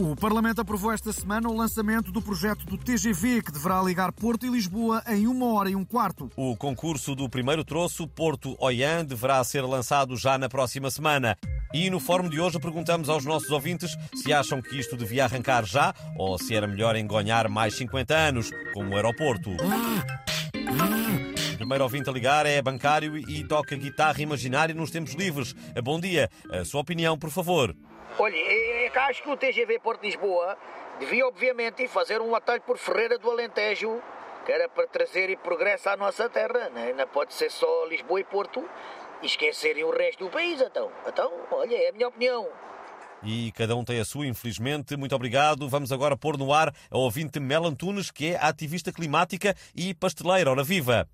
O Parlamento aprovou esta semana o lançamento do projeto do TGV, que deverá ligar Porto e Lisboa em uma hora e um quarto. O concurso do primeiro troço Porto-Oian deverá ser lançado já na próxima semana. E no fórum de hoje perguntamos aos nossos ouvintes se acham que isto devia arrancar já ou se era melhor engonhar mais 50 anos, como o aeroporto. O primeiro ouvinte a ligar é bancário e toca guitarra imaginária nos tempos livres. Bom dia. A sua opinião, por favor. Olha, é que acho que o TGV Porto Lisboa devia, obviamente, fazer um atalho por Ferreira do Alentejo, que era para trazer progresso à nossa terra. Né? Não pode ser só Lisboa e Porto e esquecerem o resto do país, então. Então, olha, é a minha opinião. E cada um tem a sua, infelizmente. Muito obrigado. Vamos agora pôr no ar a ouvinte Mel Antunes, que é ativista climática e pasteleira. Ora viva!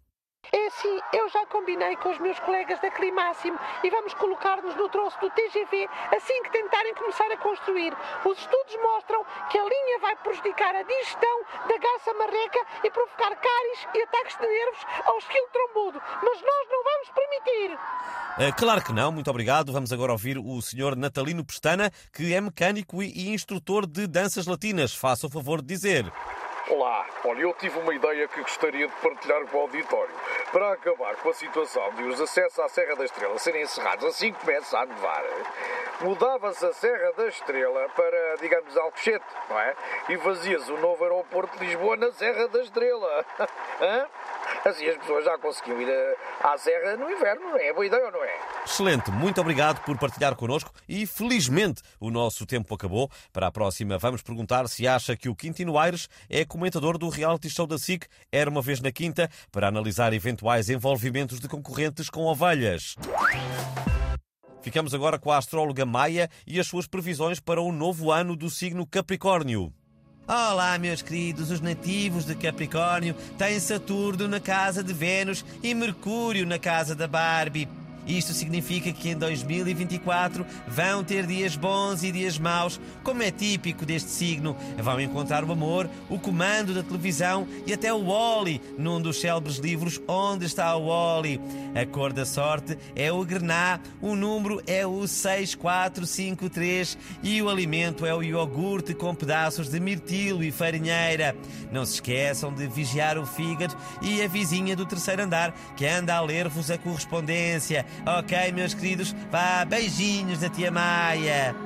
É assim, eu já combinei com os meus colegas da Climáximo e vamos colocar-nos no troço do TGV assim que tentarem começar a construir. Os estudos mostram que a linha vai prejudicar a digestão da garça marreca e provocar cáries e ataques de nervos ao esquilo trombudo. Mas nós não vamos permitir. Uh, claro que não, muito obrigado. Vamos agora ouvir o Sr. Natalino Pestana, que é mecânico e instrutor de danças latinas. Faça o favor de dizer. Olá, olha, eu tive uma ideia que gostaria de partilhar com o auditório. Para acabar com a situação de os acessos à Serra da Estrela serem encerrados assim que começa a nevar, mudava-se a Serra da Estrela para, digamos, Alcochete, não é? E fazia-se o novo aeroporto de Lisboa na Serra da Estrela. Hã? Assim as pessoas já conseguiam ir à Serra no inverno, é boa ideia ou não é? Excelente, muito obrigado por partilhar connosco e felizmente o nosso tempo acabou. Para a próxima vamos perguntar se acha que o Quintino Aires é comentador do reality show da SIC Era uma vez na quinta para analisar eventuais envolvimentos de concorrentes com ovelhas. Ficamos agora com a astróloga Maia e as suas previsões para o novo ano do signo Capricórnio. Olá, meus queridos, os nativos de Capricórnio têm Saturno na casa de Vênus e Mercúrio na casa da Barbie. Isto significa que em 2024 vão ter dias bons e dias maus, como é típico deste signo. Vão encontrar o amor, o comando da televisão e até o Wally, num dos célebres livros Onde está o Wally. A cor da sorte é o grená, o número é o 6453 e o alimento é o iogurte com pedaços de mirtilo e farinheira. Não se esqueçam de vigiar o fígado e a vizinha do terceiro andar que anda a ler-vos a correspondência. Ok, meus queridos, vá, beijinhos da tia Maia.